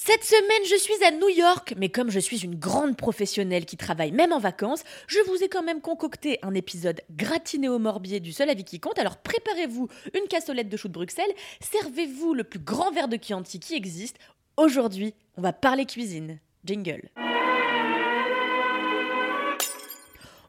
Cette semaine, je suis à New York, mais comme je suis une grande professionnelle qui travaille même en vacances, je vous ai quand même concocté un épisode gratiné au morbier du seul avis qui compte. Alors préparez-vous une cassolette de choux de Bruxelles, servez-vous le plus grand verre de Chianti qui existe. Aujourd'hui, on va parler cuisine. Jingle.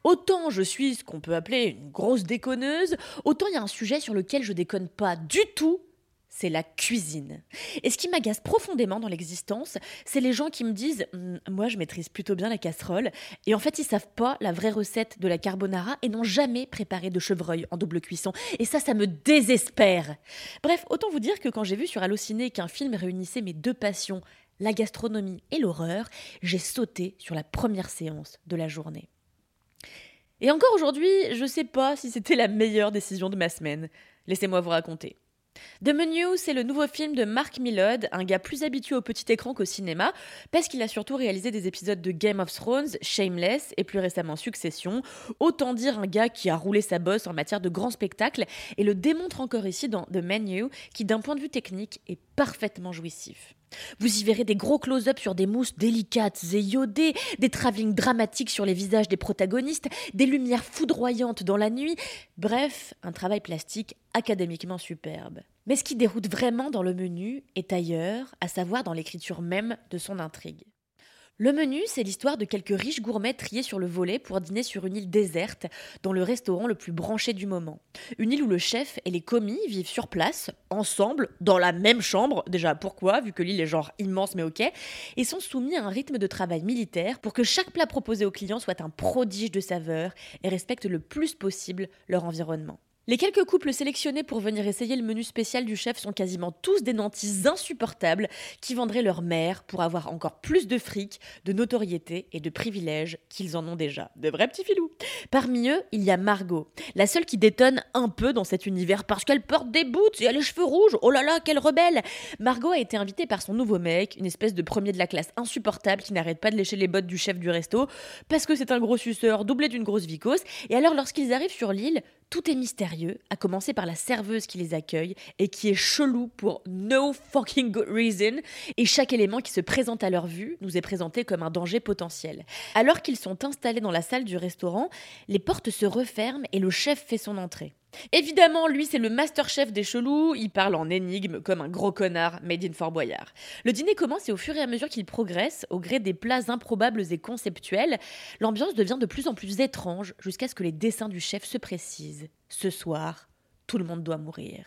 Autant je suis ce qu'on peut appeler une grosse déconneuse, autant il y a un sujet sur lequel je déconne pas du tout c'est la cuisine. Et ce qui m'agace profondément dans l'existence, c'est les gens qui me disent hum, Moi, je maîtrise plutôt bien la casserole. Et en fait, ils savent pas la vraie recette de la carbonara et n'ont jamais préparé de chevreuil en double cuisson. Et ça, ça me désespère. Bref, autant vous dire que quand j'ai vu sur Allociné qu'un film réunissait mes deux passions, la gastronomie et l'horreur, j'ai sauté sur la première séance de la journée. Et encore aujourd'hui, je sais pas si c'était la meilleure décision de ma semaine. Laissez-moi vous raconter. The Menu, c'est le nouveau film de Mark Millod, un gars plus habitué au petit écran qu'au cinéma, parce qu'il a surtout réalisé des épisodes de Game of Thrones, Shameless et plus récemment Succession. Autant dire un gars qui a roulé sa bosse en matière de grands spectacles et le démontre encore ici dans The Menu, qui d'un point de vue technique est parfaitement jouissif. Vous y verrez des gros close-ups sur des mousses délicates et iodées, des travelling dramatiques sur les visages des protagonistes, des lumières foudroyantes dans la nuit, bref, un travail plastique académiquement superbe. Mais ce qui déroute vraiment dans le menu est ailleurs, à savoir dans l'écriture même de son intrigue. Le menu, c'est l'histoire de quelques riches gourmets triés sur le volet pour dîner sur une île déserte, dans le restaurant le plus branché du moment. Une île où le chef et les commis vivent sur place, ensemble, dans la même chambre, déjà pourquoi, vu que l'île est genre immense mais ok, et sont soumis à un rythme de travail militaire pour que chaque plat proposé aux clients soit un prodige de saveur et respecte le plus possible leur environnement. Les quelques couples sélectionnés pour venir essayer le menu spécial du chef sont quasiment tous des nantis insupportables qui vendraient leur mère pour avoir encore plus de fric, de notoriété et de privilèges qu'ils en ont déjà. De vrais petits filous. Parmi eux, il y a Margot, la seule qui détonne un peu dans cet univers parce qu'elle porte des boots et a les cheveux rouges. Oh là là, quelle rebelle Margot a été invitée par son nouveau mec, une espèce de premier de la classe insupportable qui n'arrête pas de lécher les bottes du chef du resto parce que c'est un gros suceur doublé d'une grosse vicose. Et alors, lorsqu'ils arrivent sur l'île, tout est mystérieux, à commencer par la serveuse qui les accueille et qui est chelou pour no fucking good reason, et chaque élément qui se présente à leur vue nous est présenté comme un danger potentiel. Alors qu'ils sont installés dans la salle du restaurant, les portes se referment et le chef fait son entrée. Évidemment, lui, c'est le master chef des chelous, il parle en énigme comme un gros connard made in Fort Boyard. Le dîner commence et au fur et à mesure qu'il progresse, au gré des plats improbables et conceptuels, l'ambiance devient de plus en plus étrange jusqu'à ce que les dessins du chef se précisent. Ce soir, tout le monde doit mourir.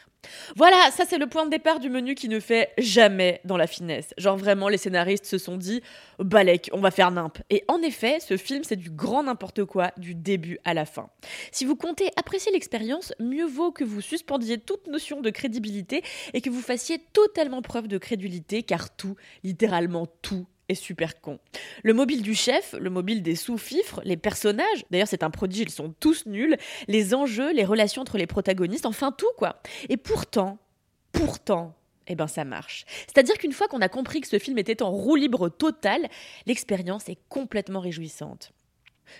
Voilà, ça c'est le point de départ du menu qui ne fait jamais dans la finesse. Genre vraiment, les scénaristes se sont dit, balèque, on va faire nimp. Et en effet, ce film c'est du grand n'importe quoi du début à la fin. Si vous comptez apprécier l'expérience, mieux vaut que vous suspendiez toute notion de crédibilité et que vous fassiez totalement preuve de crédulité, car tout, littéralement tout, super con. Le mobile du chef, le mobile des sous-fifres, les personnages, d'ailleurs c'est un prodige, ils sont tous nuls, les enjeux, les relations entre les protagonistes, enfin tout quoi. Et pourtant, pourtant, eh ben ça marche. C'est-à-dire qu'une fois qu'on a compris que ce film était en roue libre totale, l'expérience est complètement réjouissante.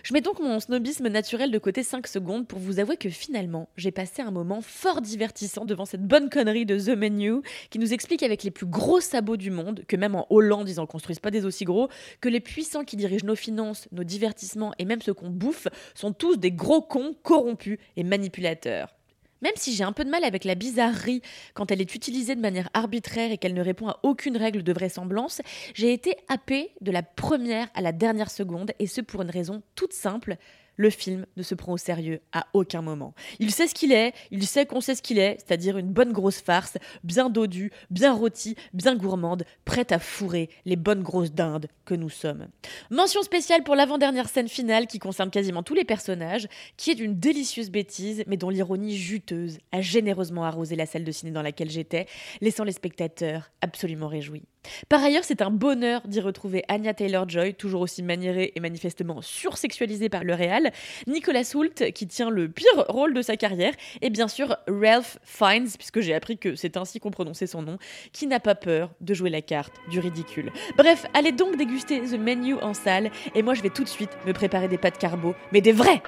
Je mets donc mon snobisme naturel de côté 5 secondes pour vous avouer que finalement, j'ai passé un moment fort divertissant devant cette bonne connerie de The Menu qui nous explique avec les plus gros sabots du monde que même en Hollande, ils en construisent pas des aussi gros, que les puissants qui dirigent nos finances, nos divertissements et même ceux qu'on bouffe sont tous des gros cons corrompus et manipulateurs. Même si j'ai un peu de mal avec la bizarrerie quand elle est utilisée de manière arbitraire et qu'elle ne répond à aucune règle de vraisemblance, j'ai été happée de la première à la dernière seconde, et ce pour une raison toute simple, le film ne se prend au sérieux à aucun moment. Il sait ce qu'il est, il sait qu'on sait ce qu'il est, c'est-à-dire une bonne grosse farce, bien dodue, bien rôtie, bien gourmande, prête à fourrer les bonnes grosses dindes que nous sommes. Mention spéciale pour l'avant-dernière scène finale qui concerne quasiment tous les personnages, qui est d'une délicieuse bêtise, mais dont l'ironie juteuse a généreusement arrosé la salle de ciné dans laquelle j'étais, laissant les spectateurs absolument réjouis. Par ailleurs, c'est un bonheur d'y retrouver Anya Taylor-Joy, toujours aussi maniérée et manifestement sursexualisée par le réal, Nicolas Hoult, qui tient le pire rôle de sa carrière, et bien sûr Ralph Fiennes, puisque j'ai appris que c'est ainsi qu'on prononçait son nom, qui n'a pas peur de jouer la carte du ridicule. Bref, allez donc déguster The Menu en salle, et moi je vais tout de suite me préparer des pâtes carbo, mais des vrais